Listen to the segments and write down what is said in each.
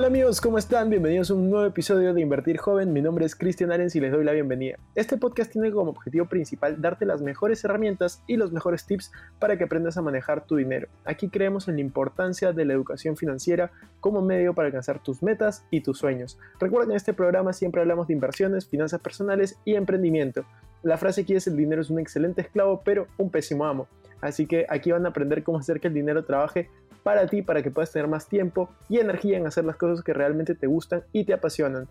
Hola amigos, ¿cómo están? Bienvenidos a un nuevo episodio de Invertir Joven. Mi nombre es Cristian Arens y les doy la bienvenida. Este podcast tiene como objetivo principal darte las mejores herramientas y los mejores tips para que aprendas a manejar tu dinero. Aquí creemos en la importancia de la educación financiera como medio para alcanzar tus metas y tus sueños. Recuerda que en este programa siempre hablamos de inversiones, finanzas personales y emprendimiento. La frase aquí es el dinero es un excelente esclavo pero un pésimo amo. Así que aquí van a aprender cómo hacer que el dinero trabaje para ti, para que puedas tener más tiempo y energía en hacer las cosas que realmente te gustan y te apasionan.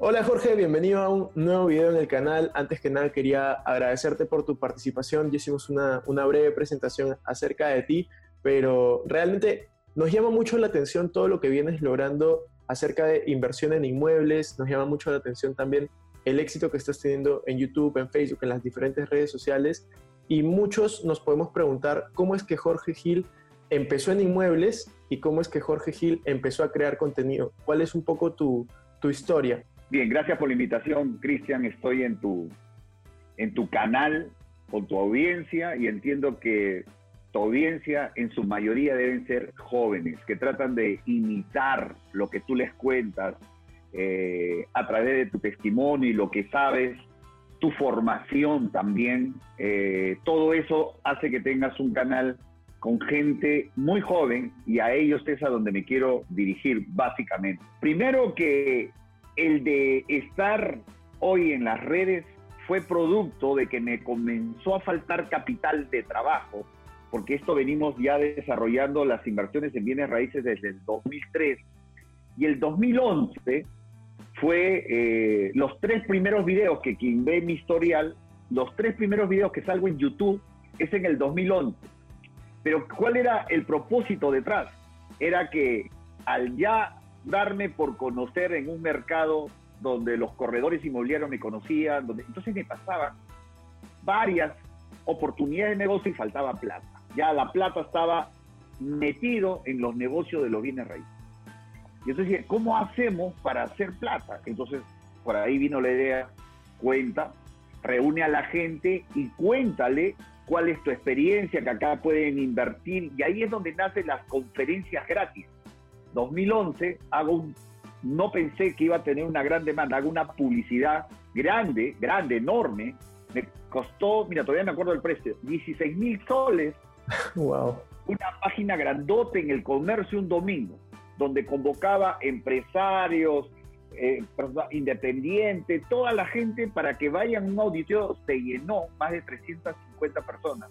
Hola Jorge, bienvenido a un nuevo video en el canal. Antes que nada quería agradecerte por tu participación. Ya hicimos una, una breve presentación acerca de ti, pero realmente nos llama mucho la atención todo lo que vienes logrando acerca de inversión en inmuebles. Nos llama mucho la atención también el éxito que estás teniendo en YouTube, en Facebook, en las diferentes redes sociales. Y muchos nos podemos preguntar cómo es que Jorge Gil empezó en inmuebles y cómo es que Jorge Gil empezó a crear contenido. ¿Cuál es un poco tu, historia? Bien, gracias por la invitación, Cristian. Estoy en tu, en tu canal con tu audiencia y entiendo que tu audiencia en su mayoría deben ser jóvenes que tratan de imitar lo que tú les cuentas eh, a través de tu testimonio y lo que sabes, tu formación también. Eh, todo eso hace que tengas un canal con gente muy joven y a ellos es a donde me quiero dirigir básicamente. Primero que el de estar hoy en las redes fue producto de que me comenzó a faltar capital de trabajo, porque esto venimos ya desarrollando las inversiones en bienes raíces desde el 2003 y el 2011 fue eh, los tres primeros videos que quien ve mi historial, los tres primeros videos que salgo en YouTube es en el 2011. Pero ¿cuál era el propósito detrás? Era que al ya darme por conocer en un mercado donde los corredores inmobiliarios me conocían, donde entonces me pasaban varias oportunidades de negocio y faltaba plata. Ya la plata estaba metido en los negocios de los bienes raíces. Y entonces dije, ¿cómo hacemos para hacer plata? Entonces, por ahí vino la idea, cuenta, reúne a la gente y cuéntale cuál es tu experiencia, que acá pueden invertir. Y ahí es donde nacen las conferencias gratis. 2011 hago un, no pensé que iba a tener una gran demanda, hago una publicidad grande, grande, enorme. Me costó, mira, todavía me acuerdo del precio, 16 mil soles. Wow. Una página grandote en el comercio un domingo donde convocaba empresarios, eh, independientes, toda la gente para que vayan a un auditorio, se llenó más de 350 personas.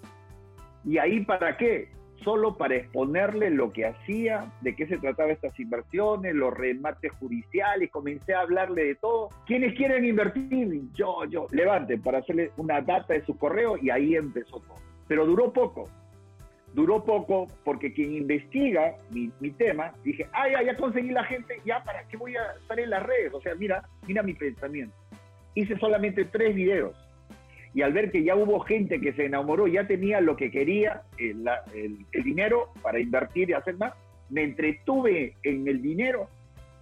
¿Y ahí para qué? Solo para exponerle lo que hacía, de qué se trataba estas inversiones, los remates judiciales, comencé a hablarle de todo. ¿Quiénes quieren invertir? Yo, yo, levante para hacerle una data de su correo y ahí empezó todo. Pero duró poco, duró poco porque quien investiga mi, tema, dije, ah, ya, ya conseguí la gente, ya, ¿para qué voy a estar en las redes? O sea, mira, mira mi pensamiento. Hice solamente tres videos y al ver que ya hubo gente que se enamoró, ya tenía lo que quería, el, el, el dinero para invertir y hacer más, me entretuve en el dinero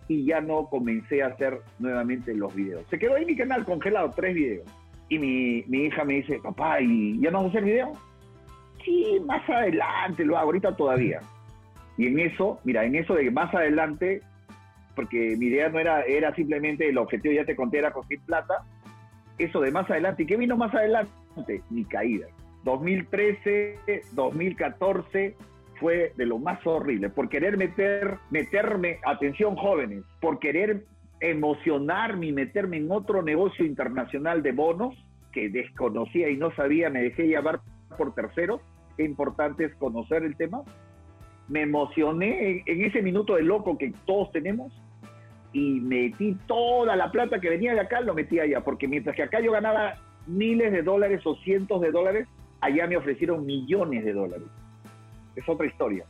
y ya no comencé a hacer nuevamente los videos. Se quedó ahí mi canal congelado, tres videos. Y mi, mi hija me dice, papá, ¿y ya no vas a hacer videos? Sí, más adelante lo hago, ahorita todavía. Y en eso, mira, en eso de más adelante, porque mi idea no era, era simplemente el objetivo, ya te conté, era conseguir plata, eso de más adelante, ¿y qué vino más adelante? Mi caída. 2013, 2014 fue de lo más horrible, por querer meter, meterme, atención jóvenes, por querer emocionarme y meterme en otro negocio internacional de bonos que desconocía y no sabía, me dejé llevar por terceros, importante es conocer el tema. me emocioné en, en ese minuto de loco que todos tenemos y metí toda la plata que venía de acá, lo metí allá, porque mientras que acá yo ganaba miles de dólares o cientos de dólares, allá me ofrecieron millones de dólares. Es otra historia.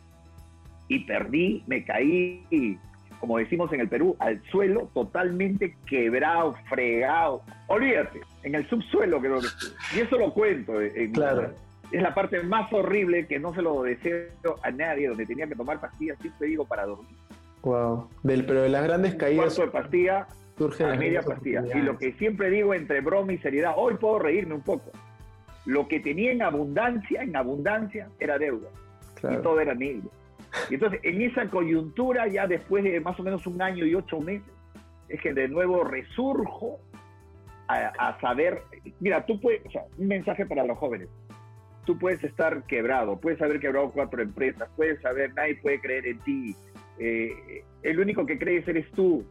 Y perdí, me caí, como decimos en el Perú, al suelo, totalmente quebrado, fregado. Olvídate, en el subsuelo creo que estuve. Y eso lo cuento. en- Claro. Es la parte más horrible que no se lo deseo a nadie, donde tenía que tomar pastillas, siempre digo, para dormir. Wow. Del, pero de las grandes Un caídas cuarto de pastilla surgen a media pastilla. Y lo que siempre digo entre broma y seriedad, hoy puedo reírme un poco. Lo que tenía en abundancia, en abundancia, era deuda. Y todo era negro. Y entonces, en esa coyuntura, ya después de más o menos un año y ocho meses, es que de nuevo resurjo a, a saber. Mira, tú puedes, o sea, un mensaje para los jóvenes. Tú puedes estar quebrado, puedes haber quebrado cuatro empresas, puedes saber, nadie puede creer en ti. eh, el único que crees eres tú,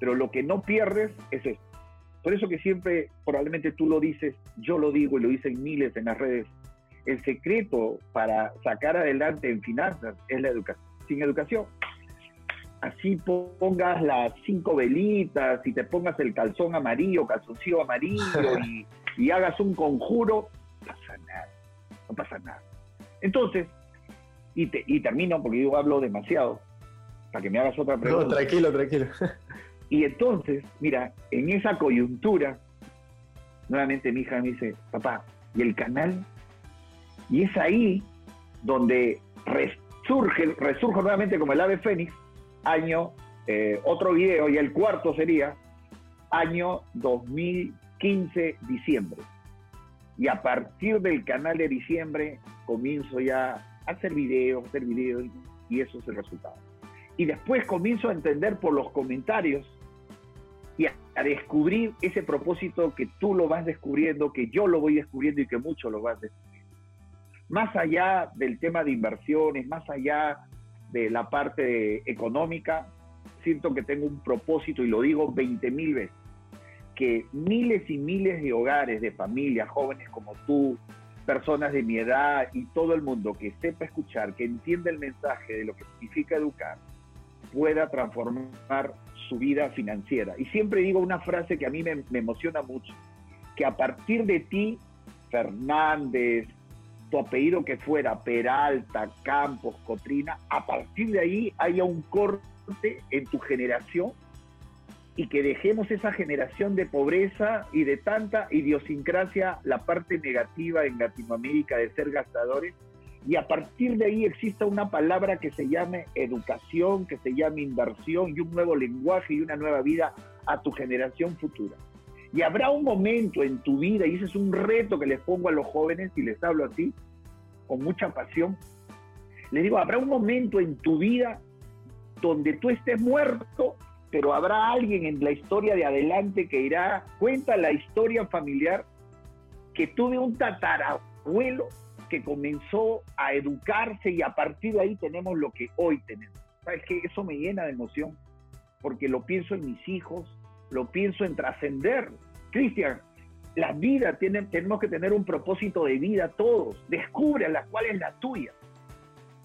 pero lo que no pierdes es eso. Por eso que siempre, probablemente tú lo dices, yo lo digo y lo dicen miles en las redes, el secreto para sacar adelante en finanzas es la educación. Sin educación, así pongas las cinco velitas y te pongas el calzón amarillo, calzoncillo amarillo y, y hagas un conjuro, pasa nada, no pasa nada. Entonces, y, te- y termino porque yo hablo demasiado, para que me hagas otra No, pregunta. tranquilo, tranquilo. Y entonces, mira, en esa coyuntura, nuevamente mi hija me dice, papá, ¿y el canal? Y es ahí donde resurge, resurjo nuevamente como el ave fénix, año, eh, otro video, y el cuarto sería año 2015, diciembre. Y a partir del canal de diciembre comienzo ya a hacer videos, hacer videos, y eso es el resultado. Y después comienzo a entender por los comentarios y a, descubrir ese propósito que tú lo vas descubriendo, que yo lo voy descubriendo y que muchos lo van descubriendo. Más allá del tema de inversiones, más allá de la parte económica, siento que tengo un propósito y lo digo 20 mil veces, que miles y miles de hogares, de familias, jóvenes como tú, personas de mi edad y todo el mundo que sepa escuchar, que entienda el mensaje de lo que significa educar, pueda transformar su vida financiera. Y siempre digo una frase que a mí me, emociona mucho, que a partir de ti, Fernández, tu apellido que fuera, Peralta, Campos, Cotrina, a partir de ahí haya un corte en tu generación y que dejemos esa generación de pobreza y de tanta idiosincrasia, la parte negativa en Latinoamérica de ser gastadores, y a partir de ahí exista una palabra que se llame educación, que se llame inversión y un nuevo lenguaje y una nueva vida a tu generación futura. Y habrá un momento en tu vida, y ese es un reto que les pongo a los jóvenes y les hablo así, con mucha pasión, les digo, habrá un momento en tu vida donde tú estés muerto, pero habrá alguien en la historia de adelante que irá, cuenta la historia familiar que tuve un tatarabuelo que comenzó a educarse y a partir de ahí tenemos lo que hoy tenemos. ¿Sabes qué? Eso me llena de emoción porque lo pienso en mis hijos, lo pienso en trascender. Cristian, la vida, tiene, tenemos que tener un propósito de vida todos. Descubre la cuál es la tuya.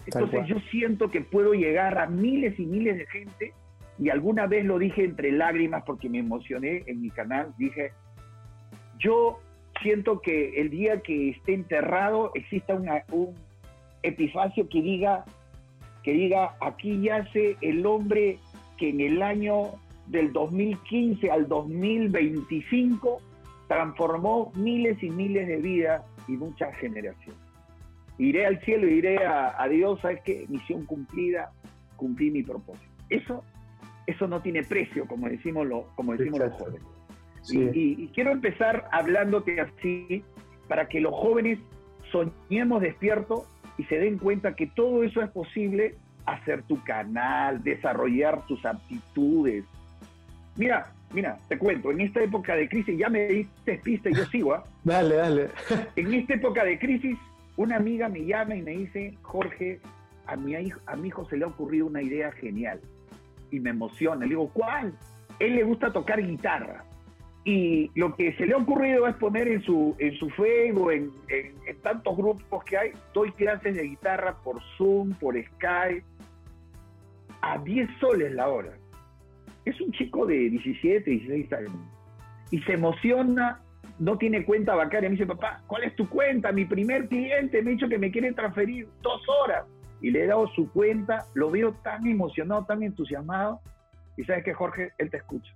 Entonces cual. yo siento que puedo llegar a miles y miles de gente y alguna vez lo dije entre lágrimas porque me emocioné en mi canal, dije, yo siento que el día que esté enterrado exista un epifacio que diga, que diga, aquí yace el hombre que en el año del 2015 al 2025 transformó miles y miles de vidas y muchas generaciones. Iré al cielo y diré a, a Dios, ¿sabes qué? Misión cumplida, cumplí mi propósito. Eso, eso no tiene precio, como decimos, lo, como decimos los jóvenes. Sí. Y, y- y quiero empezar hablándote así para que los jóvenes soñemos despierto y se den cuenta que todo eso es posible hacer tu canal, desarrollar tus aptitudes. Mira, mira, te cuento, en esta época de crisis, ya me diste pista y yo sigo, ¿ah? Dale, dale. En esta época de crisis, una amiga me llama y me dice, Jorge, a mi, hijo, a mi hijo se le ha ocurrido una idea genial. Y me emociona. Le digo, ¿cuál? Él le gusta tocar guitarra. Y lo que se le ha ocurrido es poner en su, en su Facebook, en, en, en tantos grupos que hay, doy clases de guitarra por Zoom, por Skype, a 10 soles la hora. Es un chico de 17, 16 años. Y se emociona, no tiene cuenta bancaria. Me dice, papá, ¿cuál es tu cuenta? Mi primer cliente me ha dicho que me quiere transferir dos horas. Y le he dado su cuenta, lo veo tan emocionado, tan entusiasmado. Y sabes que Jorge, él te escucha.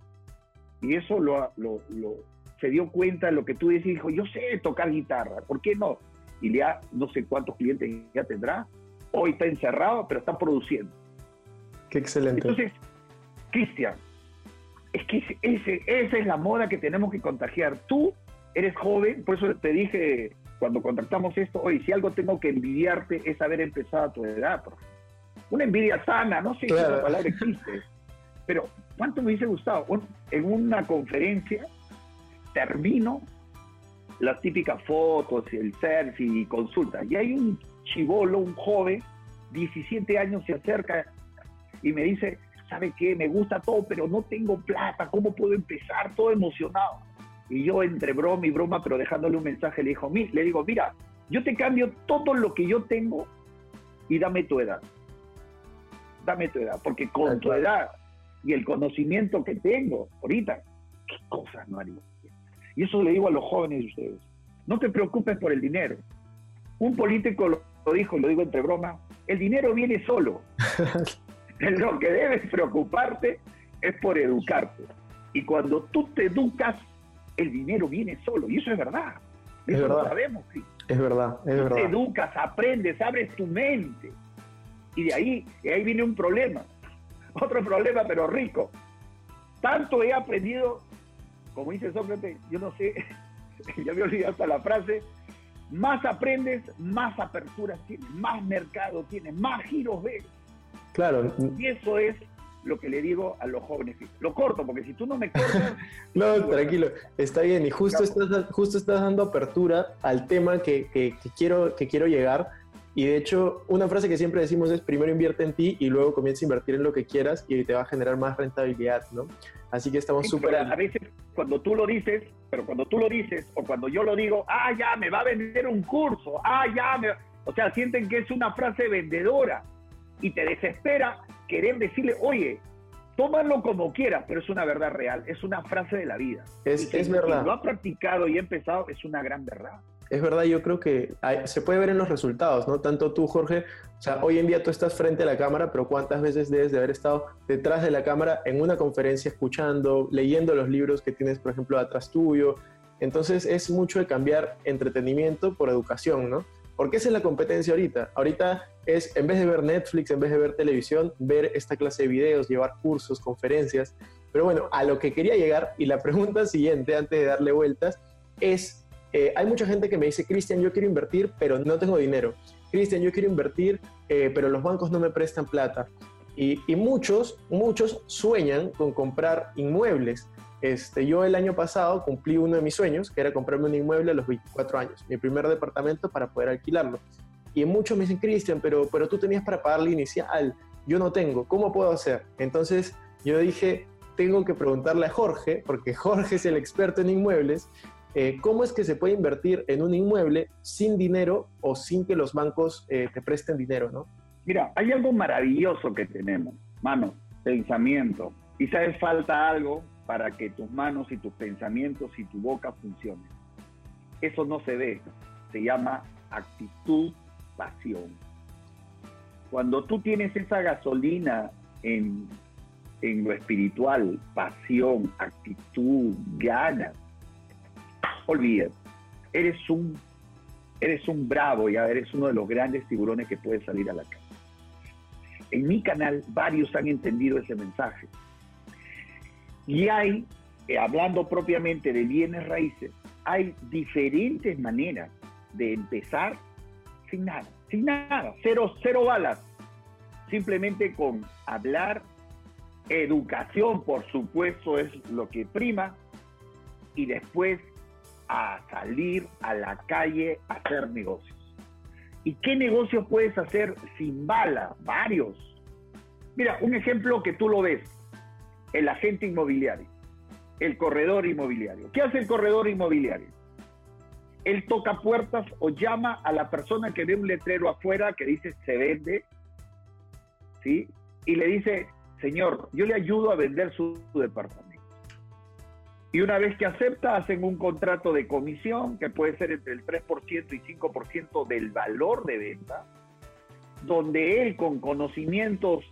Y eso lo, lo, lo- se dio cuenta de lo que tú decías, dijo, yo sé tocar guitarra, ¿por qué no? Y ya no sé cuántos clientes ya tendrá. Hoy está encerrado, pero está produciendo. Qué excelente. Entonces, Cristian, es que ese- esa es la moda que tenemos que contagiar. Tú eres joven, por eso te dije cuando contactamos esto, oye, si algo tengo que envidiarte es haber empezado a tu edad. profe. Una envidia sana, no sé si esa palabra existe, pero ¿cuánto me hubiese gustado? Un- En una conferencia termino las típicas fotos, el selfie y consulta, y hay un chivolo, un joven, 17 años, se acerca y me dice, ¿sabe qué? Me gusta todo, pero no tengo plata, ¿cómo puedo empezar? Todo emocionado. Y yo entre broma y broma, pero dejándole un mensaje, le, dijo, "Mi- le digo, mira, yo te cambio todo lo que yo tengo y dame tu edad. Dame tu edad, porque con tu edad y el conocimiento que tengo ahorita, ¿qué cosas no haría? Y eso le digo a los jóvenes de ustedes. No te preocupes por el dinero. Un político lo, dijo, lo digo entre broma, el dinero viene solo. lo que debes preocuparte es por educarte. Y cuando tú te educas, el dinero viene solo. Y eso es verdad. Es Eso lo verdad. sabemos, sí. Es verdad, es Tú te verdad. educas, aprendes, abres tu mente. Y de ahí, de ahí viene un problema. Otro problema, pero rico. Tanto he aprendido, como dice Sócrates, yo no sé, ya me olvidé hasta la frase, más aprendes, más aperturas tienes, más mercado tienes, más giros ves. Claro, Y eso es lo que le digo a los jóvenes. Lo corto, porque si tú no me cortas, no, tranquilo, está bien. Y justo Claro. estás, justo estás dando apertura al tema que, que- que quiero, que quiero llegar. Y de hecho, una frase que siempre decimos es primero invierte en ti y luego comienza a invertir en lo que quieras y te va a generar más rentabilidad, ¿no? Así que estamos súper... a veces cuando tú lo dices, pero cuando tú lo dices o cuando yo lo digo, ah, ya me va a vender un curso, ah, ya me... O sea, sienten que es una frase vendedora y te desespera querer decirle, oye, tómalo como quieras, pero es una verdad real, es una frase de la vida. Es, si- es si verdad. lo ha practicado y ha empezado, es una gran verdad. Es verdad, yo creo que hay- se puede ver en los resultados, ¿no? Tanto tú, Jorge, o sea, hoy en día tú estás frente a la cámara, pero ¿cuántas veces debes de haber estado detrás de la cámara en una conferencia escuchando, leyendo los libros que tienes, por ejemplo, atrás tuyo? Entonces es mucho de cambiar entretenimiento por educación, ¿no? Porque esa es la competencia ahorita. Ahorita es, en vez de ver Netflix, en vez de ver televisión, ver esta clase de videos, llevar cursos, conferencias. Pero bueno, a lo que quería llegar, y la pregunta siguiente, antes de darle vueltas, es eh, hay mucha gente que me dice, Cristian, yo quiero invertir, pero no tengo dinero. Cristian, yo quiero invertir, eh, pero los bancos no me prestan plata. Y, y muchos, muchos sueñan con comprar inmuebles. Este, yo el año pasado cumplí uno de mis sueños, que era comprarme un inmueble a los 24 años, mi primer departamento para poder alquilarlo. Y muchos me dicen, Cristian, pero, pero tú tenías para pagar la inicial, yo no tengo, ¿cómo puedo hacer? Entonces yo dije, tengo que preguntarle a Jorge, porque Jorge es el experto en inmuebles, eh, ¿cómo es que se puede invertir en un inmueble sin dinero o sin que los bancos eh, te presten dinero, ¿no? Mira, hay algo maravilloso que tenemos, mano, pensamiento. Y sabes, falta algo para que tus manos y tus pensamientos y tu boca funcionen. Eso no se ve, se llama actitud, pasión. Cuando tú tienes esa gasolina en, en lo espiritual, pasión, actitud, ganas, olvídate, eres un, eres un bravo, ya eres uno de los grandes tiburones que puede salir a la calle. En mi canal varios han entendido ese mensaje. Y hay, eh, hablando propiamente de bienes raíces, hay diferentes maneras de empezar sin nada, sin nada, cero, cero balas. Simplemente con hablar, educación, por supuesto, es lo que prima, y después a salir a la calle a hacer negocios. ¿Y qué negocios puedes hacer sin bala? Varios. Mira, un ejemplo que tú lo ves, el agente inmobiliario. el corredor inmobiliario. ¿Qué hace el corredor inmobiliario? Él toca puertas o llama a la persona que ve un letrero afuera que dice se vende, ¿sí? Y le dice, señor, yo le ayudo a vender su, departamento. Y una vez que acepta, hacen un contrato de comisión que puede ser entre el 3% y 5% del valor de venta, donde él con conocimientos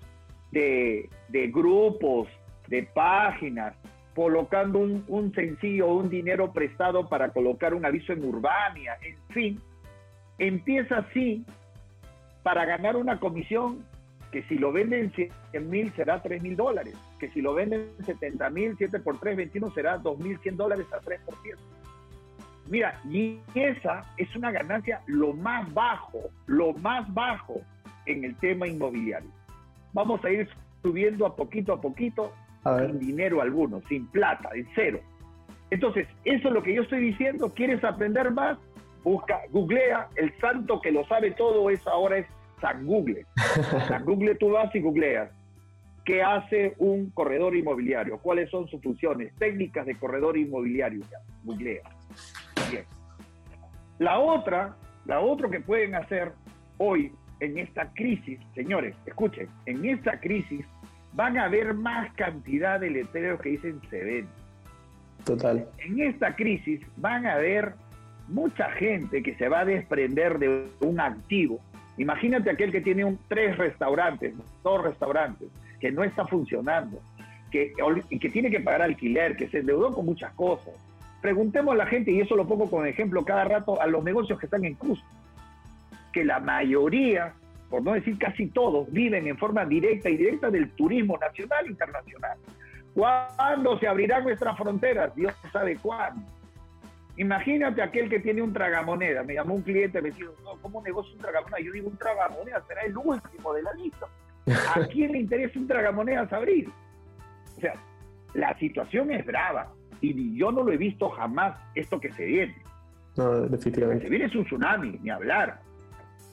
de, de grupos, de páginas, colocando un, un sencillo, un dinero prestado para colocar un aviso en Urbania, en fin, empieza así para ganar una comisión que si lo venden 100 mil será 3 mil dólares, que si lo venden 70 mil, 7 por 3, 21 será 2.100 dólares a 3%. Mira, y esa es una ganancia lo más bajo, lo más bajo en el tema inmobiliario. Vamos a ir subiendo a poquito a poquito, A ver. sin dinero alguno, sin plata, en cero. Entonces, eso es lo que yo estoy diciendo. ¿Quieres aprender más? Busca, googlea. El santo que lo sabe todo es ahora es San Google. San Google tú vas y googleas. ¿Qué hace un corredor inmobiliario? ¿Cuáles son sus funciones? Técnicas de corredor inmobiliario. Ya, googlea. Bien. La otra, la otra que pueden hacer hoy en esta crisis, señores, escuchen, en esta crisis van a haber más cantidad de letreros que dicen se vende. Total. En esta crisis van a haber mucha gente que se va a desprender de un activo. Imagínate aquel que tiene un, tres restaurantes, dos restaurantes, que no está funcionando, que, tiene que pagar alquiler, que se endeudó con muchas cosas. Preguntemos a la gente, y eso lo pongo como ejemplo cada rato, a los negocios que están en cruz, que la mayoría, por no decir casi todos, viven en forma directa y directa del turismo nacional e internacional. ¿Cuándo se abrirán nuestras fronteras? Dios sabe cuándo. Imagínate aquel que tiene un tragamoneda. Me llamó un cliente, me dijo, no, ¿cómo negocio un tragamoneda? Yo digo, un tragamoneda será el último de la lista. ¿A quién le interesa un tragamonedas abrir? O sea, la situación es brava y yo no lo he visto jamás esto que se viene. No, Lo que se definitivamente. viene es un tsunami, ni hablar.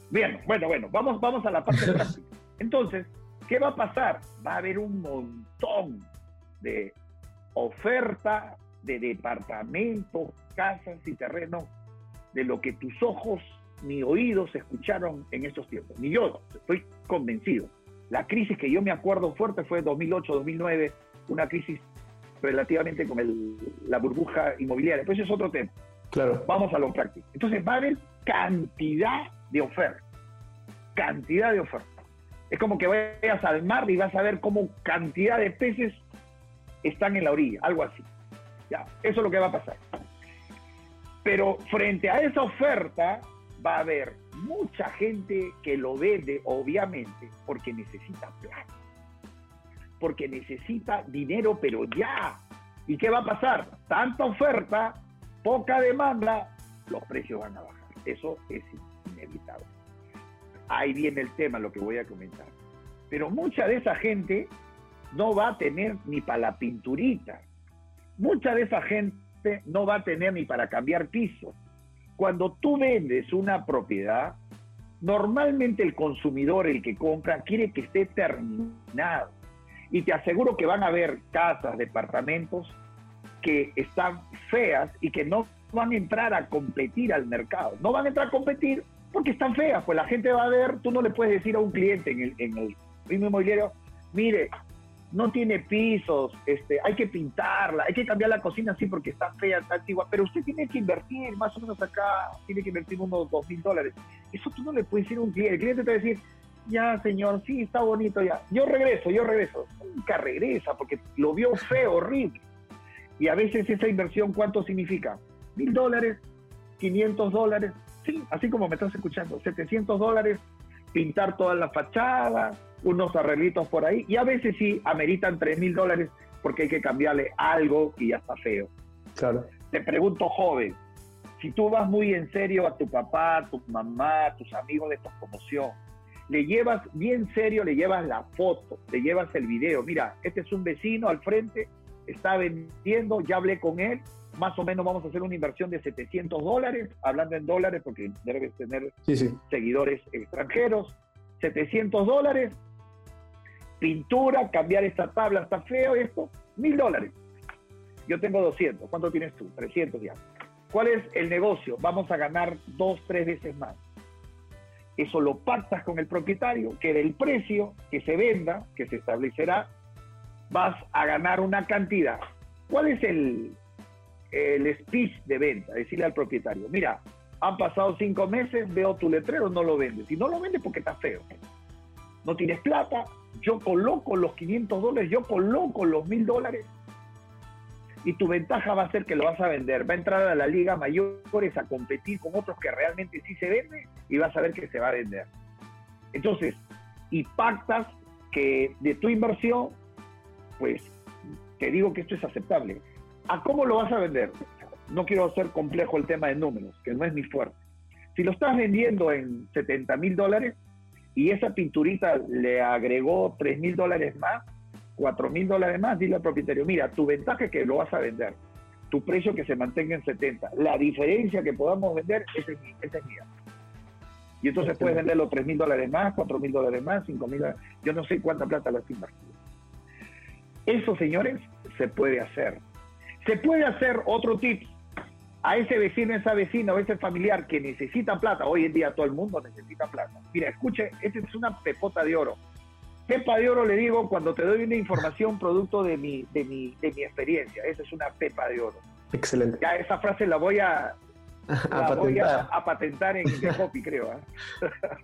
Bien, bueno, bueno, vamos, vamos a la parte práctica. Entonces, ¿qué va a pasar? Va a haber un montón de oferta de departamentos, casas y terrenos de lo que tus ojos ni oídos escucharon en estos tiempos. Ni yo, estoy convencido. La crisis que yo me acuerdo fuerte fue 2008-2009, una crisis relativamente con el- la burbuja inmobiliaria. Pues es otro tema. Claro. Vamos a lo práctico. Entonces va a haber cantidad de ofertas. Cantidad de ofertas. Es como que vayas al mar y vas a ver cómo cantidad de peces están en la orilla, algo así. Ya, eso es lo que va a pasar. Pero frente a esa oferta va a haber mucha gente que lo vende, obviamente, porque necesita plata. Porque necesita dinero, pero ya. ¿Y qué va a pasar? Tanta oferta, poca demanda, los precios van a bajar. Eso es inevitable. Ahí viene el tema, lo que voy a comentar. Pero mucha de esa gente no va a tener ni para la pinturita. Mucha de esa gente no va a tener ni para cambiar piso. Cuando tú vendes una propiedad, normalmente el consumidor, el que compra, quiere que esté terminado. Y te aseguro que van a haber casas, departamentos que están feas y que no van a entrar a competir al mercado. No van a entrar a competir porque están feas. Pues la gente va a ver, tú no le puedes decir a un cliente en el, en el mismo inmobiliario, mire, no tiene pisos, este, hay que pintarla, hay que cambiar la cocina así porque está fea, está antigua, pero usted tiene que invertir más o menos acá, tiene que invertir unos dos mil dólares. Eso tú no le puedes decir a un cliente. El cliente te va a decir, ya señor, sí, está bonito ya. Yo regreso, yo regreso. Nunca regresa porque lo vio feo, horrible. Y a veces esa inversión, ¿cuánto significa? Mil dólares, 500 dólares, sí, así como me estás escuchando, 700 dólares, pintar toda la fachada, unos arreglitos por ahí, y a veces sí ameritan 3 mil dólares porque hay que cambiarle algo y ya está feo. Claro. Te pregunto, joven, si tú vas muy en serio a tu papá, a tu mamá, a tus amigos de tu promoción, le llevas bien serio, le llevas la foto, le llevas el video. Mira, este es un vecino al frente, está vendiendo, ya hablé con él, más o menos vamos a hacer una inversión de 700 dólares, hablando en dólares porque debes tener Sí, sí. seguidores extranjeros, 700 dólares, pintura, cambiar esta tabla, está feo esto, mil dólares. yo tengo 200, ¿cuánto tienes tú? 300 ya. ¿Cuál es el negocio? Vamos a ganar dos, tres veces más. Eso lo pactas con el propietario, que del precio que se venda, que se establecerá, vas a ganar una cantidad. ¿Cuál es el, el speech de venta? Decirle al propietario, mira, han pasado cinco meses, veo tu letrero, no lo vendes. Y no lo vendes porque está feo. No tienes plata, yo coloco los 500 dólares, yo coloco los 1000 dólares y tu ventaja va a ser que lo vas a vender. Va a entrar a la liga mayores a competir con otros que realmente sí se venden y vas a ver que se va a vender. Entonces, y pactas que de tu inversión, pues te digo que esto es aceptable. ¿A cómo lo vas a vender? No quiero hacer complejo el tema de números, que no es mi fuerte. Si lo estás vendiendo en 70 mil dólares y esa pinturita le agregó 3 mil dólares más, 4 mil dólares más, dile al propietario, mira, tu ventaja es que lo vas a vender, tu precio que se mantenga en 70, la diferencia que podamos vender, esa es, esa es mía. Y entonces puedes vender los 3 mil dólares más, 4 mil dólares más, 5 mil dólares, yo no sé cuánta plata lo invertido. Eso, señores, se puede hacer. Se puede hacer otro tip. A ese vecino, esa vecina o ese familiar que necesita plata, hoy en día todo el mundo necesita plata. Mira, escuche, esta es una pepota de oro. Pepa de oro le digo cuando te doy una información producto de mi, de mi, de mi experiencia. Esa es una pepa de oro. Excelente. Ya esa frase la voy a, A la voy a, patentar. a patentar en The Hopi, creo. ¿ah?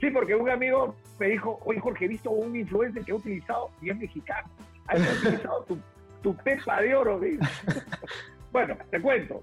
sí, porque un amigo me dijo, oye Jorge, he visto un influencer que ha utilizado, y es mexicano, ha utilizado tu, tu pepa de oro. bueno, te cuento.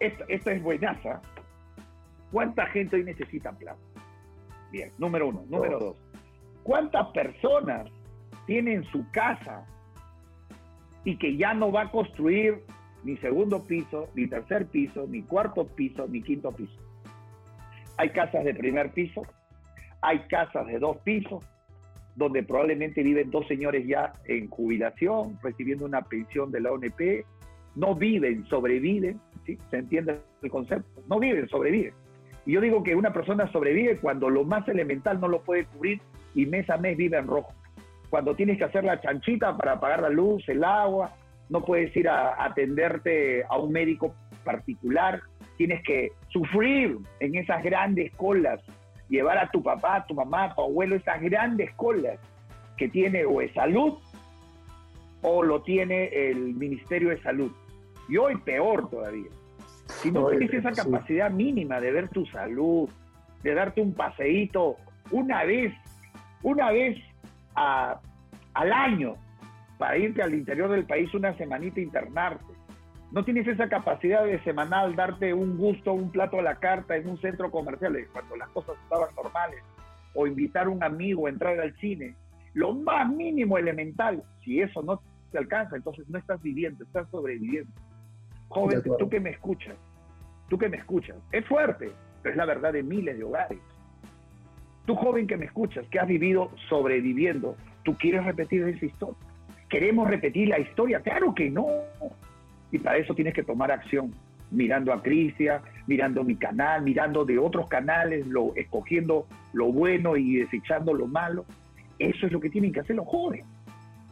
Esta, esta es buenaza. ¿Cuánta gente hoy necesita plata? Bien, número uno. Número dos. ¿Cuántas personas tienen su casa y que ya no va a construir ni segundo piso, ni tercer piso, ni cuarto piso, ni quinto piso? Hay casas de primer piso, hay casas de dos pisos, donde probablemente viven dos señores ya en jubilación, recibiendo una pensión de la ONP, no viven, sobreviven, ¿sí? ¿Se entiende el concepto? No viven, sobreviven. Y yo digo que una persona sobrevive cuando lo más elemental no lo puede cubrir y mes a mes vive en rojo. Cuando tienes que hacer la chanchita para pagar la luz, el agua, no puedes ir a atenderte a un médico particular, tienes que sufrir en esas grandes colas, llevar a tu papá, a tu mamá, a tu abuelo, esas grandes colas que tiene o es salud o lo tiene el Ministerio de Salud. Y hoy peor todavía. Si no tienes esa capacidad mínima de ver tu salud, de darte un paseíto una vez, una vez a- al año para irte al interior del país una semanita a internarte. No tienes esa capacidad de semanal darte un gusto, un plato a la carta en un centro comercial, eh, cuando las cosas estaban normales, o invitar a un amigo a entrar al cine. Lo más mínimo elemental, si eso no te alcanza, entonces no estás viviendo, estás sobreviviendo. Joven, tú que me escuchas, tú que me escuchas, es fuerte, pero es la verdad de miles de hogares. Tú joven que me escuchas, que has vivido sobreviviendo, ¿tú quieres repetir esa historia? ¿Queremos repetir la historia? Claro que no. Y para eso tienes que tomar acción, mirando a Cristian, mirando mi canal, mirando de otros canales, lo, escogiendo lo bueno y desechando lo malo. Eso es lo que tienen que hacer los jóvenes.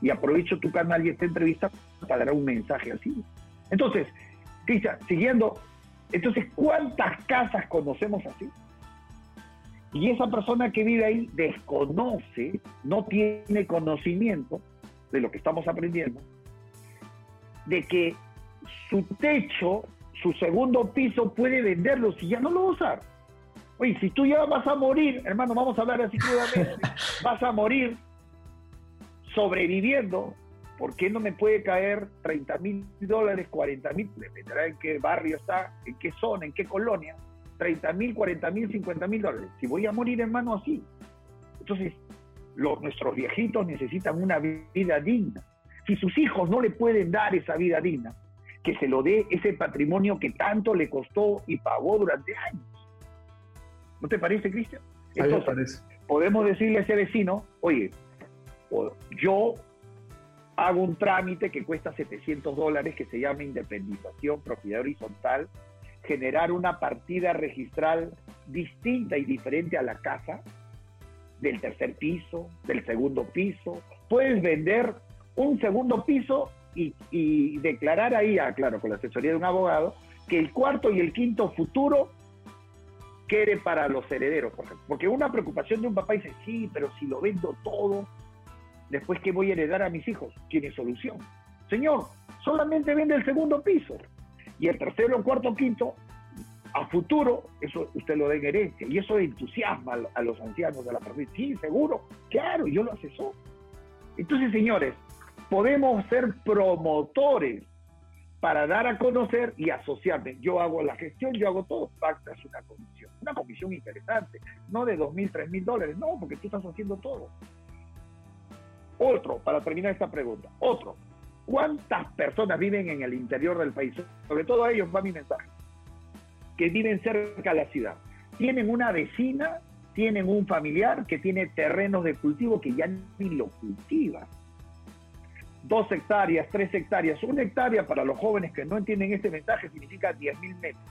Y aprovecho tu canal y esta entrevista para dar un mensaje así. Entonces, Cristian, siguiendo, entonces, ¿cuántas casas conocemos así? Y esa persona que vive ahí desconoce, no tiene conocimiento de lo que estamos aprendiendo, de que su techo, su segundo piso puede venderlo si ya no lo va a usar. Oye, si tú ya vas a morir, hermano, vamos a hablar así crudamente, vas a morir sobreviviendo, ¿por qué no me puede caer 30 mil dólares, 40 mil? Dependerá en qué barrio está, en qué zona, en qué colonia. 30 mil, 40 mil, 50 mil dólares. Si voy a morir, hermano, así. Entonces, los, nuestros viejitos necesitan una vida digna. Si sus hijos no le pueden dar esa vida digna, que se lo dé ese patrimonio que tanto le costó y pagó durante años. ¿No te parece, Cristian? Entonces, parece. podemos decirle a ese vecino, oye, yo hago un trámite que cuesta 700 dólares que se llama independización, propiedad horizontal, generar una partida registral distinta y diferente a la casa, del tercer piso, del segundo piso. Puedes vender un segundo piso y, declarar ahí, ah, claro, con la asesoría de un abogado, que el cuarto y el quinto futuro quede para los herederos, por ejemplo. Porque una preocupación de un papá dice, sí, pero si lo vendo todo, después ¿qué voy a heredar a mis hijos? Tiene solución. Señor, solamente vende el segundo piso. Y el tercero, el cuarto, quinto, a futuro, eso usted lo da en herencia. Y eso entusiasma a, los ancianos de la familia. Sí, seguro, claro, yo lo asesoro. Entonces, señores, podemos ser promotores para dar a conocer y asociarme. Yo hago la gestión, yo hago todo. Pactas una comisión. Una comisión interesante. No de dos mil, tres mil dólares. No, porque tú estás haciendo todo. Otro, para terminar esta pregunta. Otro. ¿Cuántas personas viven en el interior del país? Sobre todo a ellos va mi mensaje. Que viven cerca de la ciudad. Tienen una vecina, tienen un familiar que tiene terrenos de cultivo que ya ni lo cultiva dos hectáreas, tres hectáreas. Una hectárea para los jóvenes que no entienden este mensaje significa 10 mil metros.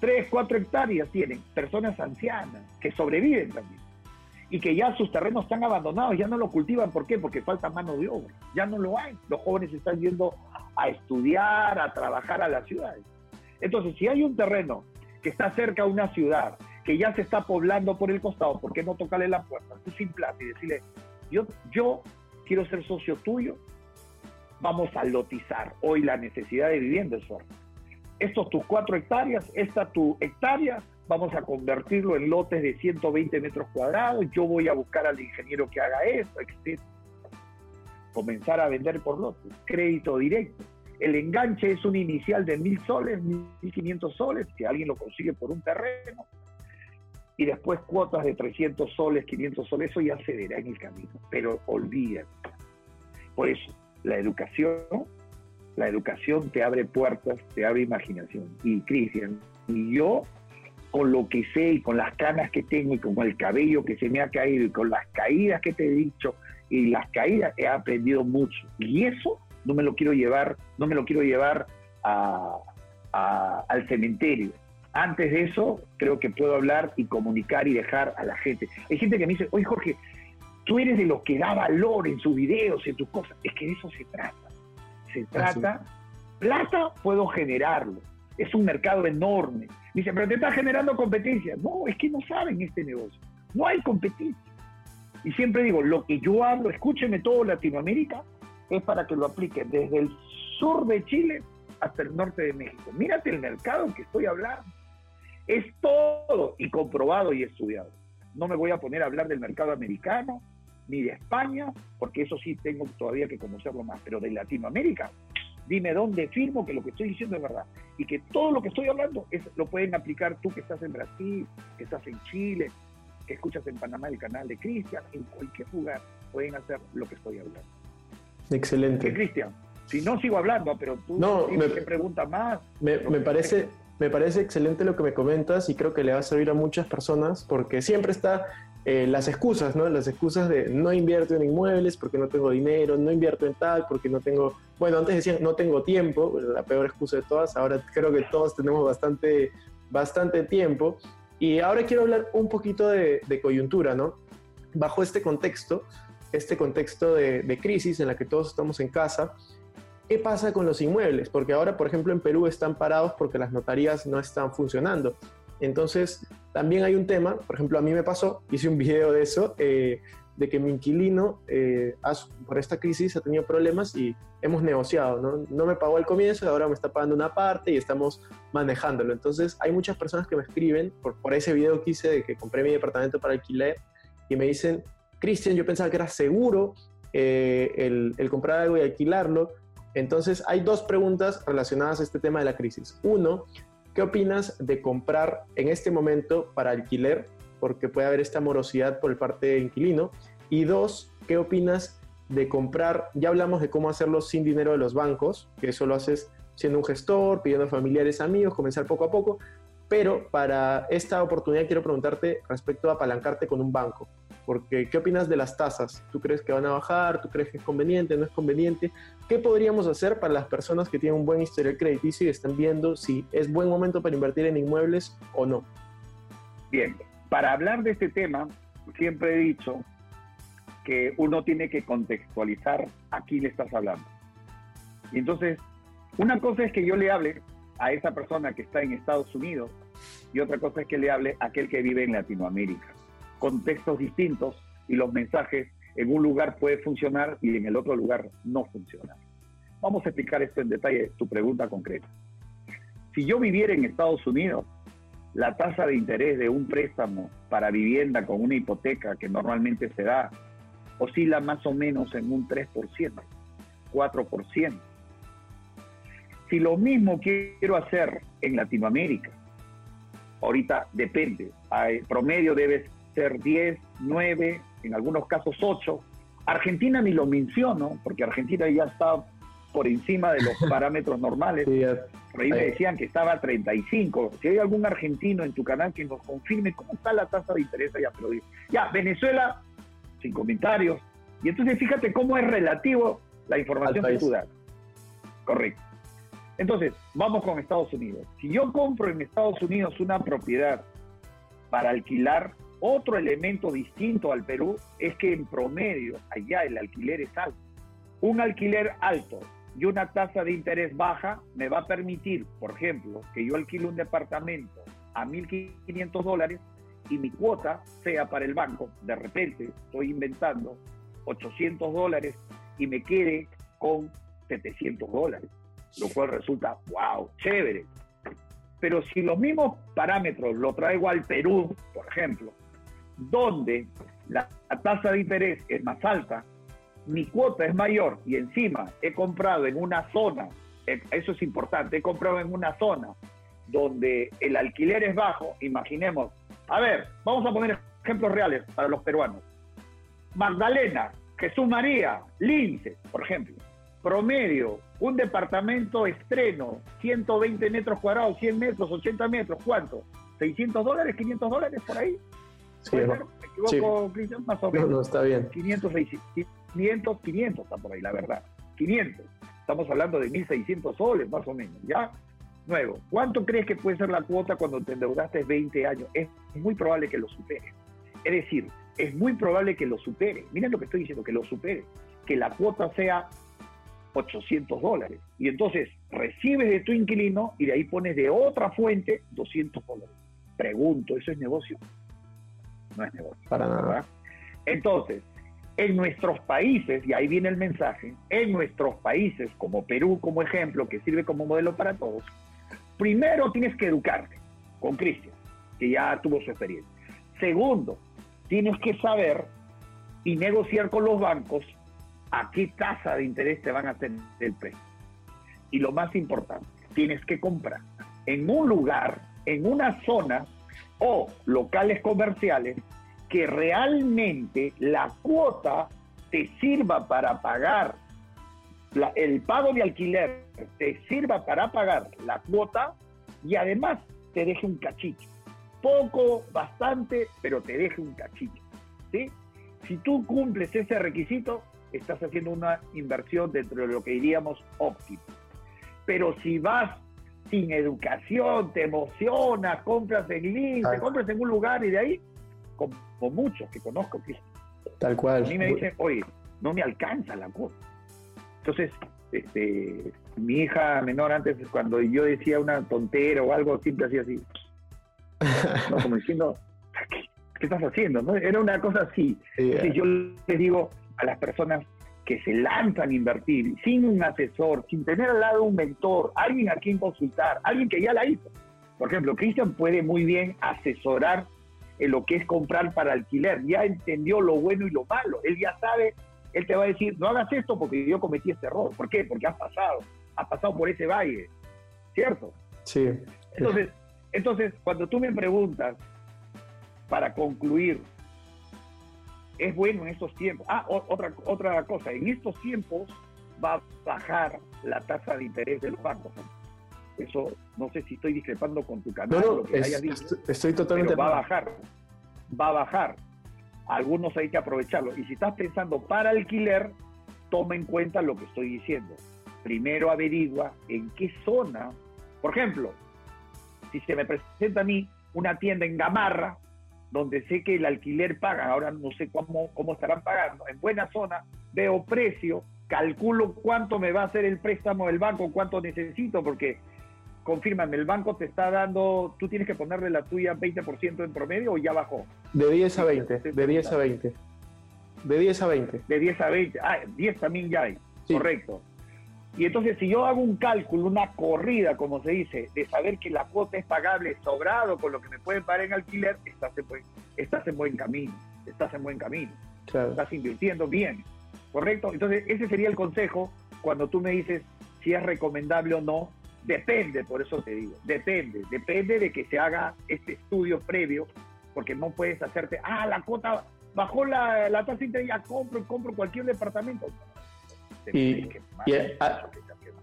Tres, cuatro hectáreas tienen personas ancianas que sobreviven también y que ya sus terrenos están abandonados, ya no lo cultivan. ¿Por qué? Porque falta mano de obra. Ya no lo hay. Los jóvenes están yendo a estudiar, a trabajar a las ciudades. Entonces, si hay un terreno que está cerca a una ciudad, que ya se está poblando por el costado, ¿por qué no tocarle la puerta? Tú sin plata y decirle, yo, yo quiero ser socio tuyo, vamos a lotizar hoy la necesidad de vivienda es fuerte. Estos tus cuatro hectáreas, esta tu hectárea, vamos a convertirlo en lotes de 120 metros cuadrados, yo voy a buscar al ingeniero que haga eso, etc. Comenzar a vender por lotes, crédito directo. El enganche es un inicial de mil soles, 1.500 soles, si alguien lo consigue por un terreno, y después cuotas de 300 soles, 500 soles, eso ya se verá en el camino, pero olvídate. Por eso, la educación, la educación te abre puertas, te abre imaginación. Y Cristian, y yo, con lo que sé y con las canas que tengo y con el cabello que se me ha caído y con las caídas que te he dicho y las caídas, he aprendido mucho. Y eso no me lo quiero llevar, no me lo quiero llevar a- a- al cementerio. Antes de eso, creo que puedo hablar y comunicar y dejar a la gente. Hay gente que me dice, oye Jorge, tú eres de los que da valor en sus videos, en tus cosas. Es que de eso se trata. Se trata, plata puedo generarlo. Es un mercado enorme. Dice, pero te está generando competencia. No, es que no saben este negocio. No hay competencia. Y siempre digo, lo que yo hablo, escúcheme todo Latinoamérica, es para que lo apliquen desde el sur de Chile hasta el norte de México. Mírate el mercado que estoy hablando. Es todo y comprobado y estudiado. No me voy a poner a hablar del mercado americano ni de España, porque eso sí tengo todavía que conocerlo más, pero de Latinoamérica, dime dónde firmo que lo que estoy diciendo es verdad y que todo lo que estoy hablando es, lo pueden aplicar tú que estás en Brasil, que estás en Chile, que escuchas en Panamá el canal de Cristian, en cualquier lugar pueden hacer lo que estoy hablando. Excelente. Cristian, si no sigo hablando, pero tú No, me- qué pregunta más. Me, me parece, me parece excelente lo que me comentas y creo que le va a servir a muchas personas porque siempre está eh, las excusas, ¿no? Las excusas de no invierto en inmuebles porque no tengo dinero, no invierto en tal porque no tengo, bueno, antes decían no tengo tiempo, la peor excusa de todas, ahora creo que todos tenemos bastante, bastante tiempo. Y ahora quiero hablar un poquito de, coyuntura, ¿no? Bajo este contexto, este contexto de, de crisis en la que todos estamos en casa, ¿Qué pasa con los inmuebles? Porque ahora, por ejemplo, en Perú están parados porque las notarías no están funcionando. Entonces, también hay un tema, por ejemplo, a mí me pasó, hice un video de eso, eh, de que mi inquilino eh, por esta crisis ha tenido problemas y hemos negociado, ¿no? No me pagó al comienzo ahora me está pagando una parte y estamos manejándolo. Entonces, hay muchas personas que me escriben por, por ese video que hice de que compré mi departamento para alquiler y me dicen, Cristian, yo pensaba que era seguro eh, el, el comprar algo y alquilarlo, entonces, hay dos preguntas relacionadas a este tema de la crisis. Uno, ¿qué opinas de comprar en este momento para alquiler? Porque puede haber esta morosidad por parte del inquilino. Y dos, ¿qué opinas de comprar, ya hablamos de cómo hacerlo sin dinero de los bancos, que eso lo haces siendo un gestor, pidiendo familiares, amigos, comenzar poco a poco, pero para esta oportunidad quiero preguntarte respecto a apalancarte con un banco, porque ¿qué opinas de las tasas? ¿Tú crees que van a bajar? ¿Tú crees que es conveniente? ¿No es conveniente? ¿Qué podríamos hacer para las personas que tienen un buen historial crediticio y están viendo si es buen momento para invertir en inmuebles o no? Bien, para hablar de este tema, siempre he dicho que uno tiene que contextualizar a quién le estás hablando. Entonces, una cosa es que yo le hable a esa persona que está en Estados Unidos y otra cosa es que le hable a aquel que vive en Latinoamérica. Contextos distintos y los mensajes en un lugar puede funcionar y en el otro lugar no funciona. Vamos a explicar esto en detalle, tu pregunta concreta. Si yo viviera en Estados Unidos, la tasa de interés de un préstamo para vivienda con una hipoteca que normalmente se da oscila más o menos en un 3%, 4%. Si lo mismo quiero hacer en Latinoamérica, ahorita depende, Hay- promedio debe ser 10, 9, en algunos casos 8. Argentina ni lo menciono, porque Argentina ya está por encima de los parámetros normales. Sí, Por ahí me decían que estaba a 35. Si hay algún argentino en tu canal que nos confirme cómo está la tasa de interés allá, pero ya, Venezuela, sin comentarios. Y entonces fíjate cómo es relativo la información que tú das. Correcto. Entonces, vamos con Estados Unidos. Si yo compro en Estados Unidos una propiedad para alquilar, otro elemento distinto al Perú es que en promedio allá el alquiler es alto. Un alquiler alto y una tasa de interés baja me va a permitir, por ejemplo, que yo alquile un departamento a 1.500 dólares y mi cuota sea para el banco, de repente estoy inventando 800 dólares y me quede con 700 dólares, lo cual resulta, wow, chévere. Pero si los mismos parámetros lo traigo al Perú, por ejemplo, donde la, la tasa de interés es más alta, mi cuota es mayor y encima he comprado en una zona, eh, eso es importante, he comprado en una zona donde el alquiler es bajo, imaginemos, a ver, vamos a poner ejemplos reales para los peruanos. Magdalena, Jesús María, Lince, por ejemplo. Promedio, un departamento estreno, 120 metros cuadrados, 100 metros, 80 metros, ¿cuánto? ¿600 dólares, 500 dólares por ahí? sí, ¿Puede no? ¿Me equivoco, Cristian? Más o no, menos. no, está bien. 500, 500, 500 está por ahí, la verdad. 500. Estamos hablando de 1.600 soles, más o menos, ¿ya? Nuevo. ¿Cuánto crees que puede ser la cuota cuando te endeudaste 20 años? Es muy probable que lo supere. Es decir, es muy probable que lo supere. Miren lo que estoy diciendo, que lo supere. Que la cuota sea 800 dólares. Y entonces recibes de tu inquilino y de ahí pones de otra fuente 200 dólares. Pregunto, ¿eso es negocio? No es negocio. Para nada. ¿verdad? Entonces, en nuestros países, y ahí viene el mensaje, en nuestros países, como Perú como ejemplo, que sirve como modelo para todos, primero tienes que educarte con Cristian, que ya tuvo su experiencia. Segundo, tienes que saber y negociar con los bancos a qué tasa de interés te van a hacer el préstamo. Y lo más importante, tienes que comprar en un lugar, en una zona o locales comerciales que realmente la cuota te sirva para pagar la- el pago de alquiler, te sirva para pagar la cuota y además te deje un cachito. Poco, bastante, pero te deje un cachito. ¿sí? Si tú cumples ese requisito, estás haciendo una inversión dentro de lo que diríamos óptimo. Pero si vas sin educación, te emocionas, compras en Ah. compras en un lugar y de ahí, como muchos que conozco, que Tal cual. a mí me dicen, oye, no me alcanza la cuota. Entonces, este, mi hija menor antes, cuando yo decía una tontera o algo, siempre hacía así. ¿no? Como diciendo, ¿qué, qué estás haciendo? ¿no? Era una cosa así. Sí, Entonces, yo les digo a las personas que se lanzan a invertir sin un asesor, sin tener al lado un mentor, alguien a quien consultar, alguien que ya la hizo. Por ejemplo, Cristian puede muy bien asesorar en lo que es comprar para alquiler. Ya entendió lo bueno y lo malo. Él ya sabe, él te va a decir, no hagas esto porque yo cometí este error. ¿Por qué? Porque has pasado, has pasado por ese valle. ¿Cierto? sí. Entonces, entonces, cuando tú me preguntas, para concluir, es bueno en estos tiempos. Ah, otra, otra cosa, en estos tiempos va a bajar la tasa de interés de los bancos. ¿No? Eso, no sé si estoy discrepando con tu No, canal, no, lo que es- dicho, estoy, totalmente pero va a bajar. Va a bajar. Algunos hay que aprovecharlo. Y si estás pensando para alquiler, toma en cuenta lo que estoy diciendo. Primero averigua en qué zona, por ejemplo, si se me presenta a mí una tienda en Gamarra, donde sé que el alquiler paga, ahora no sé cómo, cómo estarán pagando, en buena zona, veo precio, calculo cuánto me va a hacer el préstamo del banco, cuánto necesito, porque confírmame, el banco te está dando, tú tienes que ponerle la tuya 20% en promedio o ya bajó, De 10 a 20, de 10 a 20. De 10 a 20. de 10 a 20, ah, 10 también ya hay, Sí. correcto. Y entonces si yo hago un cálculo, una corrida, como se dice, de saber que la cuota es pagable sobrado con lo que me pueden pagar en alquiler, estás en buen, estás en buen camino, estás en buen camino. Claro. estás invirtiendo bien, ¿correcto? Entonces, ese sería el consejo cuando tú me dices si es recomendable o no. Depende, por eso te digo, depende, depende de que se haga este estudio previo, porque no puedes hacerte, ah, la cuota, bajó la, la tasa interés, ya compro, compro cualquier departamento. Y- que.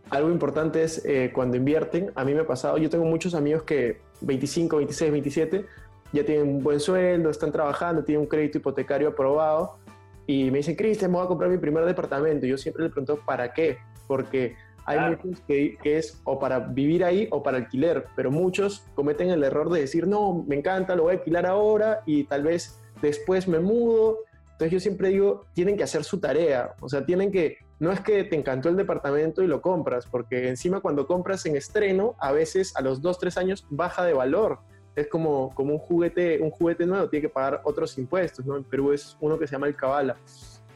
Algo importante es eh, cuando invierten, a mí me ha pasado, yo tengo muchos amigos que 25, 26, 27 ya tienen un buen sueldo, están trabajando, tienen un crédito hipotecario aprobado y me dicen, Cristian, me voy a comprar mi primer departamento. Y yo siempre le pregunto, ¿para qué? Porque hay Claro. muchos que, que es o para vivir ahí o para alquiler, pero muchos cometen el error de decir, no, me encanta, lo voy a alquilar ahora y tal vez después me mudo. Entonces yo siempre digo, tienen que hacer su tarea, o sea, tienen que, no es que te encantó el departamento y lo compras, porque encima cuando compras en estreno, a veces a los 2, 3 años baja de valor. Es como, como un, juguete, un juguete nuevo, tiene que pagar otros impuestos, ¿no? En Perú es uno que se llama el cabala.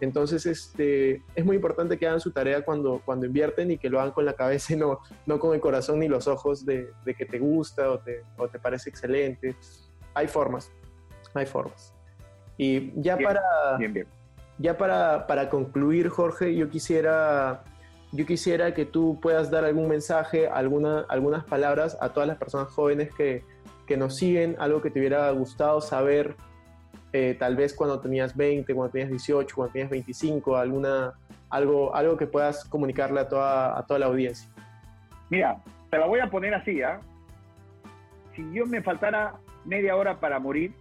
Entonces, este, es muy importante que hagan su tarea cuando, cuando invierten y que lo hagan con la cabeza y no, no con el corazón ni los ojos de, de que te gusta o te, o te parece excelente. Hay formas, hay formas. Y ya Bien. para, Bien, bien. ya para, para concluir, Jorge, yo quisiera, yo quisiera que tú puedas dar algún mensaje, alguna, algunas palabras a todas las personas jóvenes que, que nos siguen, algo que te hubiera gustado saber, eh, tal vez cuando tenías 20, cuando tenías 18, cuando tenías 25, alguna, algo, algo que puedas comunicarle a toda, a toda la audiencia. Mira, te la voy a poner así, ¿ah? Si yo me faltara media hora para morir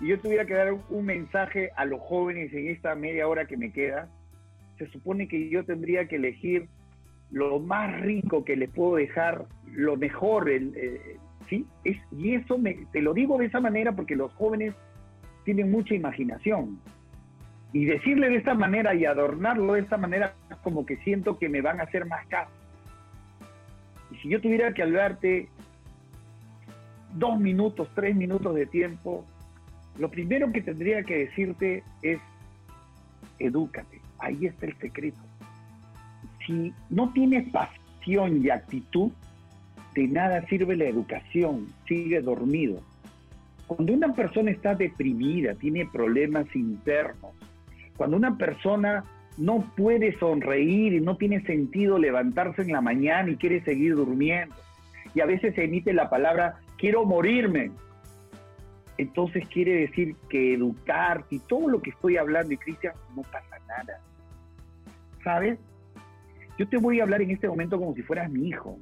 y yo tuviera que dar un mensaje a los jóvenes en esta media hora que me queda, se supone que yo tendría que elegir lo más rico que les puedo dejar, lo mejor, el, eh, ¿sí? Es, y eso me, te lo digo de esa manera porque los jóvenes tienen mucha imaginación. Y decirle de esta manera y adornarlo de esta manera, como que siento que me van a hacer más caso. Y si yo tuviera que hablarte dos minutos, tres minutos de tiempo, lo primero que tendría que decirte es, edúcate. Ahí está el secreto. Si no tienes pasión y actitud, de nada sirve la educación, sigue dormido. Cuando una persona está deprimida, tiene problemas internos, cuando una persona no puede sonreír y no tiene sentido levantarse en la mañana y quiere seguir durmiendo, y a veces se emite la palabra quiero morirme, entonces quiere decir que educarte y todo lo que estoy hablando, y Cristian, no pasa nada. ¿Sabes? Yo te voy a hablar en este momento como si fueras mi hijo.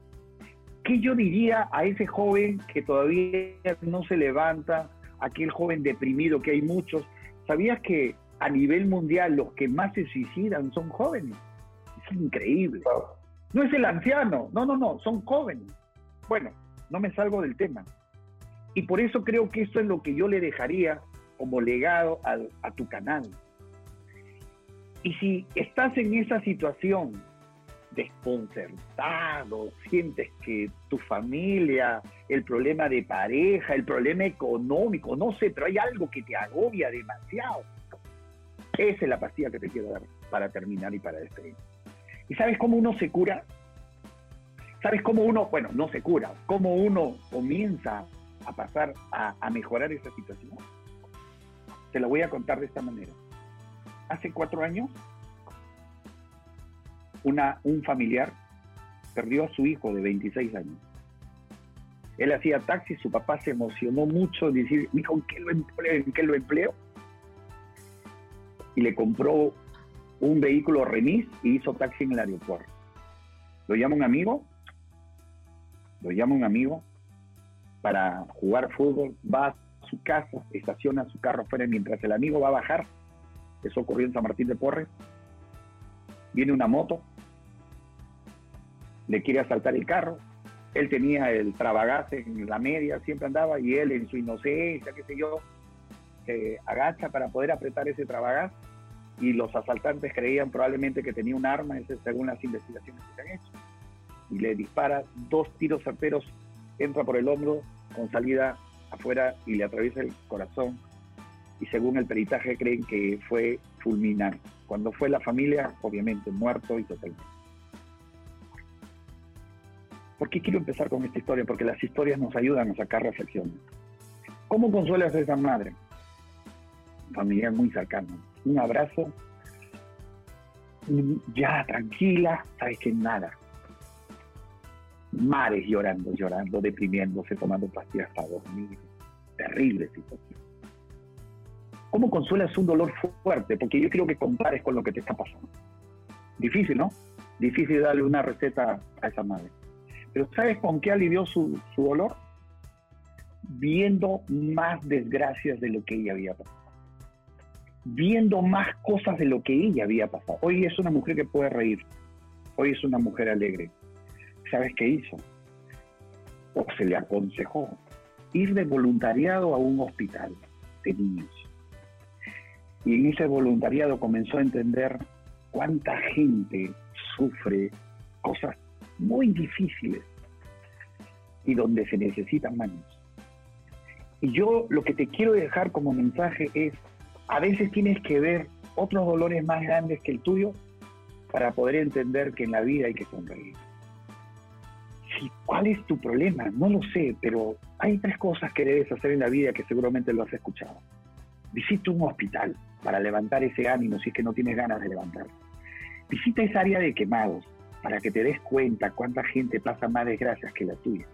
¿Qué yo diría a ese joven que todavía no se levanta, aquel joven deprimido que hay muchos? ¿Sabías que a nivel mundial los que más se suicidan son jóvenes? Es increíble. No es el anciano, no, no, no, son jóvenes. Bueno, no me salgo del tema. Y por eso creo que esto es lo que yo le dejaría como legado al- a tu canal. Y si estás en esa situación desconcertado, sientes que tu familia, el problema de pareja, el problema económico, no sé, pero hay algo que te agobia demasiado. Esa es la pastilla que te quiero dar para terminar y para despedir. ¿Y sabes cómo uno se cura? ¿Sabes cómo uno, bueno, no se cura, cómo uno comienza a pasar a, a mejorar esa situación? Te lo voy a contar de esta manera. Hace cuatro años, una, un familiar perdió a su hijo de 26 años. Él hacía taxi, su papá se emocionó mucho decir, ¿en qué lo empleo? ¿En qué lo empleo? y le compró un vehículo remis y hizo taxi en el aeropuerto. Lo llama un amigo, lo llama un amigo para jugar fútbol, va a su casa, estaciona su carro fuera mientras el amigo va a bajar. Eso ocurrió en San Martín de Porres. Viene una moto, le quiere asaltar el carro. Él tenía el trabagaz en la media, siempre andaba, y él en su inocencia, qué sé yo, se agacha para poder apretar ese trabagaz y los asaltantes creían probablemente que tenía un arma, según las investigaciones que se han hecho. Y le dispara dos tiros certeros, entra por el hombro con salida afuera y le atraviesa el corazón. Y según el peritaje creen que fue fulminar. Cuando fue la familia, obviamente muerto y totalmente. ¿Por qué quiero empezar con esta historia? Porque las historias nos ayudan a sacar reflexiones. ¿Cómo consuelas a esa madre? Familiar muy cercano. Un abrazo. Ya, tranquila, sabes que nada. Mares llorando, llorando, deprimiéndose, tomando pastillas para dormir. Terrible situación. ¿Cómo consuelas un dolor fuerte? Porque yo quiero que compares con lo que te está pasando. Difícil, ¿no? Difícil darle una receta a esa madre. Pero ¿sabes con qué alivió su, su dolor? Viendo más desgracias de lo que ella había pasado. Viendo más cosas de lo que ella había pasado. Hoy es una mujer que puede reír. Hoy es una mujer alegre. ¿Sabes qué hizo? O se le aconsejó ir de voluntariado a un hospital de niños. Y en ese voluntariado comenzó a entender cuánta gente sufre cosas muy difíciles y donde se necesitan manos. Y yo lo que te quiero dejar como mensaje es, a veces tienes que ver otros dolores más grandes que el tuyo para poder entender que en la vida hay que sonreír. Sí, ¿Cuál es tu problema? No lo sé, pero hay tres cosas que debes hacer en la vida que seguramente lo has escuchado. Visita un hospital para levantar ese ánimo si es que no tienes ganas de levantarlo. Visita esa área de quemados para que te des cuenta cuánta gente pasa más desgracias que la tuya.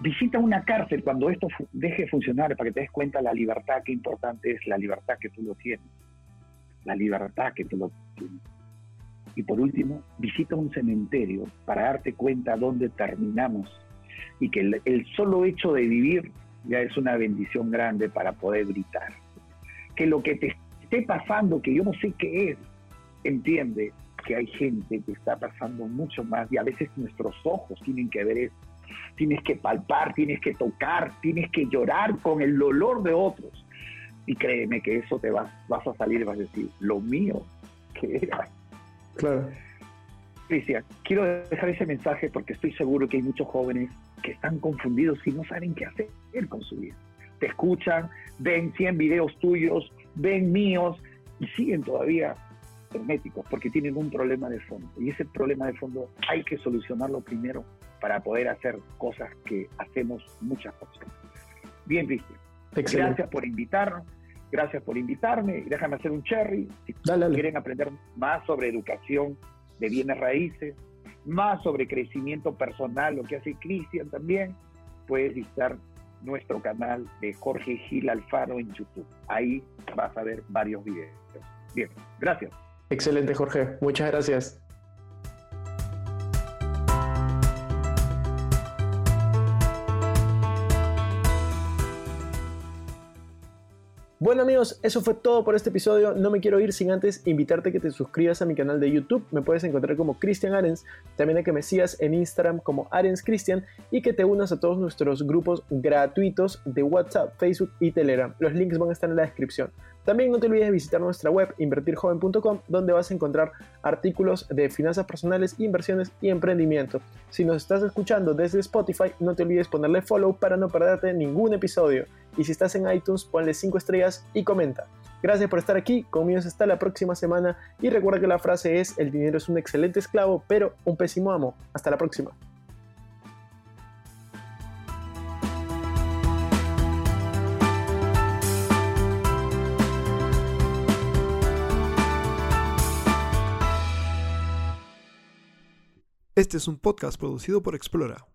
Visita una cárcel cuando esto deje de funcionar para que te des cuenta la libertad, qué importante es la libertad que tú lo tienes. La libertad que tú lo tienes. Y por último, visita un cementerio para darte cuenta dónde terminamos y que el, el solo hecho de vivir ya es una bendición grande para poder gritar. Que lo que te esté pasando, que yo no sé qué es, entiende que hay gente que está pasando mucho más y a veces nuestros ojos tienen que ver eso. Tienes que palpar, tienes que tocar, tienes que llorar con el dolor de otros. Y créeme que eso te vas, vas a salir y vas a decir, lo mío, que era. Claro. Cristian, quiero dejar ese mensaje porque estoy seguro que hay muchos jóvenes que están confundidos y no saben qué hacer con su vida. Te escuchan, ven 100 videos tuyos, ven míos y siguen todavía herméticos porque tienen un problema de fondo. Y ese problema de fondo hay que solucionarlo primero para poder hacer cosas que hacemos muchas personas. Bien, Cristian. Gracias por invitarnos. Gracias por invitarme. Déjame hacer un cherry. Si Dale, dale. quieren aprender más sobre educación de bienes raíces, más sobre crecimiento personal, lo que hace Cristian también, puedes visitar nuestro canal de Jorge Gil Alfaro en YouTube. Ahí vas a ver varios videos. Bien, gracias. Excelente, Jorge. Muchas gracias. Bueno amigos, eso fue todo por este episodio. No me quiero ir sin antes invitarte a que te suscribas a mi canal de YouTube. Me puedes encontrar como Cristian Arens. También a que me sigas en Instagram como Arens Cristian y que te unas a todos nuestros grupos gratuitos de WhatsApp, Facebook y Telegram. Los links van a estar en la descripción. También no te olvides de visitar nuestra web invertirjoven.com donde vas a encontrar artículos de finanzas personales, inversiones y emprendimiento. Si nos estás escuchando desde Spotify, no te olvides ponerle follow para no perderte ningún episodio. Y si estás en iTunes, ponle 5 estrellas y comenta. Gracias por estar aquí, conmigo hasta la próxima semana y recuerda que la frase es el dinero es un excelente esclavo, pero un pésimo amo. Hasta la próxima. Este es un podcast producido por Explora.